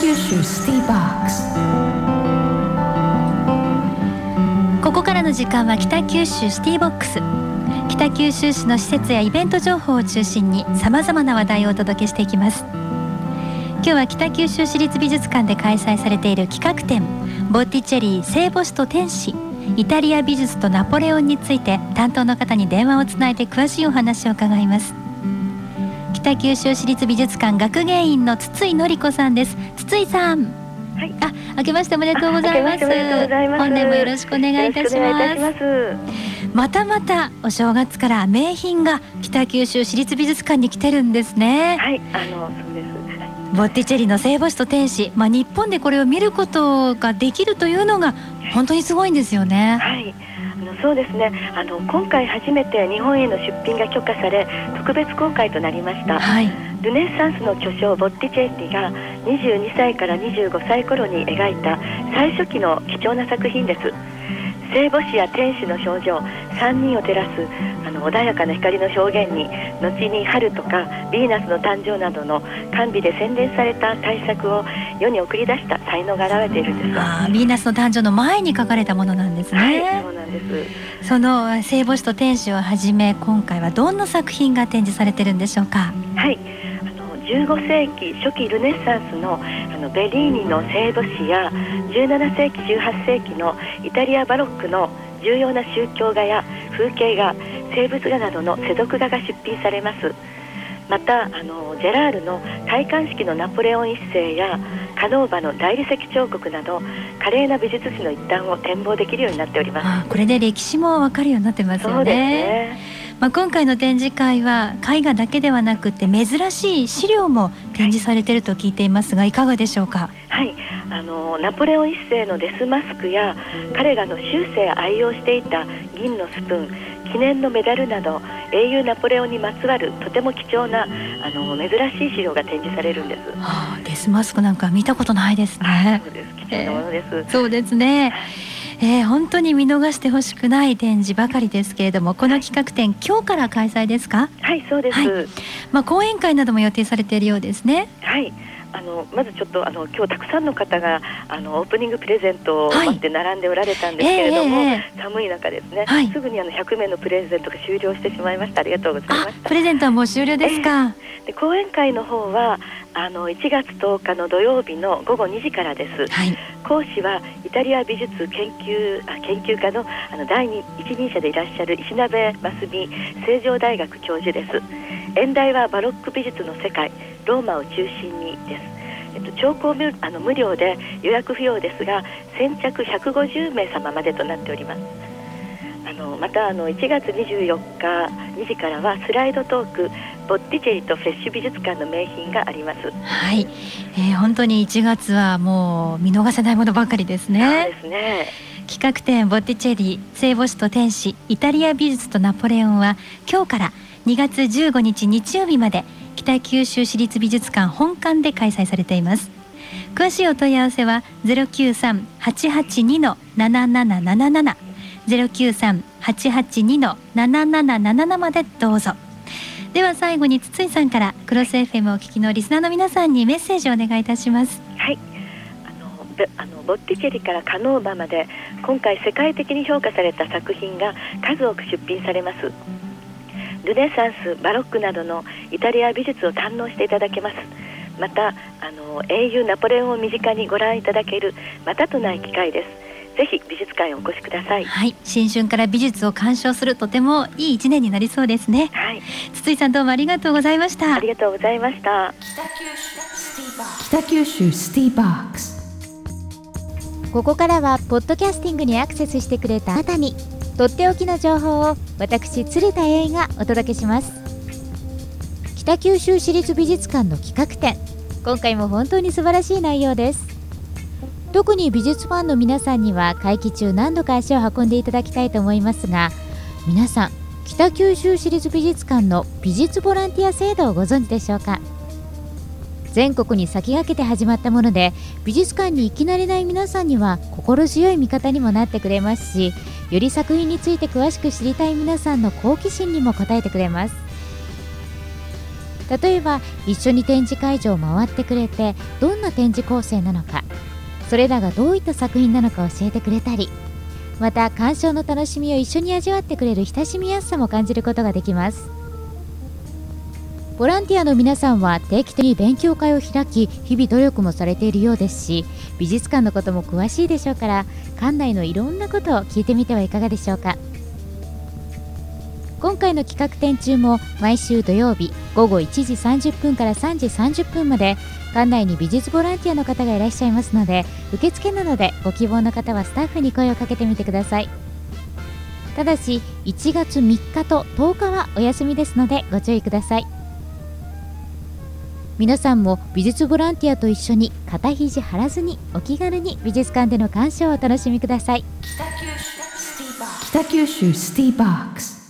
九州シティボックス。ここからの時間は北九州シティボックス。北九州市の施設やイベント情報を中心にさまざまな話題をお届けしていきます。今日は北九州市立美術館で開催されている企画展ボッティチェリー聖母子と天使イタリア美術とナポレオンについて担当の方に電話をつないで詳しいお話を伺います。北九州市立美術館学芸員の筒井紀子さんです筒井さんはい、あ、明けましておめでとうございます。本年もよろしくお願いいたします。またまたお正月から名品が北九州市立美術館に来てるんですね。はい、あのそうです。ボッティチェリの聖母子と天使、まあ日本でこれを見ることができるというのが本当にすごいんですよね。はい。あのそうですね。あの今回初めて日本への出品が許可され特別公開となりました、はい、ルネサンスの巨匠ボッティチェリが22歳から25歳頃に描いた最初期の貴重な作品です聖母子や天使の症状3人を照らすあの穏やかな光の表現に後に春とかヴィーナスの誕生などの甘美で洗練された大作を世に送り出した才能が現れているんですあヴィーナスの誕生の前に書かれたものなんですね、はい、そうなんです。その聖母子と天使をはじめ今回はどんな作品が展示されてるんでしょうか？はい15世紀初期ルネッサンスのあのベリーニの聖母子や17世紀18世紀のイタリアバロックの重要な宗教画や風景画生物画などの世俗画が出品されます。またあのジェラールの戴冠式のナポレオン一世やカノーバの大理石彫刻など華麗な美術史の一端を展望できるようになっております。これで歴史もわかるようになってますよねまあ、今回の展示会は絵画だけではなくて珍しい資料も展示されていると聞いていますがいかがでしょうか？はい。あのナポレオン一世のデスマスクや彼がの終生愛用していた銀のスプーン記念のメダルなど英雄ナポレオンにまつわるとても貴重なあの珍しい資料が展示されるんです、はあ、デスマスクなんか見たことないですね。そうです。貴重なものです、えー、そうですねえー、本当に見逃してほしくない展示ばかりですけれどもこの企画展今日から開催ですか？はいそうです、はい、まあ講演会なども予定されているようですね。はいあのまずちょっとあの今日たくさんの方があのオープニングプレゼントを待って並んでおられたんですけれども、はいえー、寒い中ですね、はい、すぐにあの100名のプレゼントが終了してしまいました。ありがとうございましたプレゼントはもう終了ですか、えー、で講演会の方はあの1月10日の土曜日の午後2時からです、はい、講師はイタリア美術研究あ研究家のあの第一人者でいらっしゃる石鍋真澄成城大学教授です演題はバロック美術の世界ローマを中心にです。えっと、聴講無あの無料で予約不要ですが先着150名様までとなっております。あのまたあの1月24日2時からはスライドトークボッティチェリとフレッシュ美術館の名品があります。はい、えー、本当に1月はもう見逃せないものばかりですね。そうですね。企画展ボッティチェリ聖母子と天使イタリア美術とナポレオンは今日から2月15日日曜日まで北九州市立美術館本館で開催されています。詳しいお問い合わせは093-882の7777 093-882の7777までどうぞ。では最後に筒井さんからクロス FM をお聞きのリスナーの皆さんにメッセージをお願いいたします。はい。あのボッティチェリからカノーバまで今回世界的に評価された作品が数多く出品されます。ルネサンスバロックなどのイタリア美術を堪能していただけますまたあの英雄ナポレオンを身近にご覧いただけるまたとない機会ですぜひ美術館へお越しください。はい、新春から美術を鑑賞するとてもいい一年になりそうですね。はい、筒井さんどうもありがとうございました。ありがとうございました。北九州シティバックス。ここからはポッドキャスティングにアクセスしてくれたあなたにとっておきの情報を私鶴田英がお届けします。北九州市立美術館の企画展。今回も本当に素晴らしい内容です。特に美術ファンの皆さんには会期中何度か足を運んでいただきたいと思いますが皆さん北九州市立美術館の美術ボランティア制度をご存知でしょうか？全国に先駆けて始まったもので美術館に行き慣れない皆さんには心強い味方にもなってくれますしより作品について詳しく知りたい皆さんの好奇心にも応えてくれます。例えば一緒に展示会場を回ってくれてどんな展示構成なのかそれらがどういった作品なのか教えてくれたりまた鑑賞の楽しみを一緒に味わってくれる親しみやすさも感じることができます。ボランティアの皆さんは定期的に勉強会を開き日々努力もされているようですし美術館のことも詳しいでしょうから館内のいろんなことを聞いてみてはいかがでしょうか。今回の企画展中も毎週土曜日午後1時30分から3時30分まで館内に美術ボランティアの方がいらっしゃいますので受付なのでご希望の方はスタッフに声をかけてみてください。ただし1月3日と10日はお休みですのでご注意ください。皆さんも美術ボランティアと一緒に肩肘張らずにお気軽に美術館での鑑賞をお楽しみください。北九州スティー。バックス。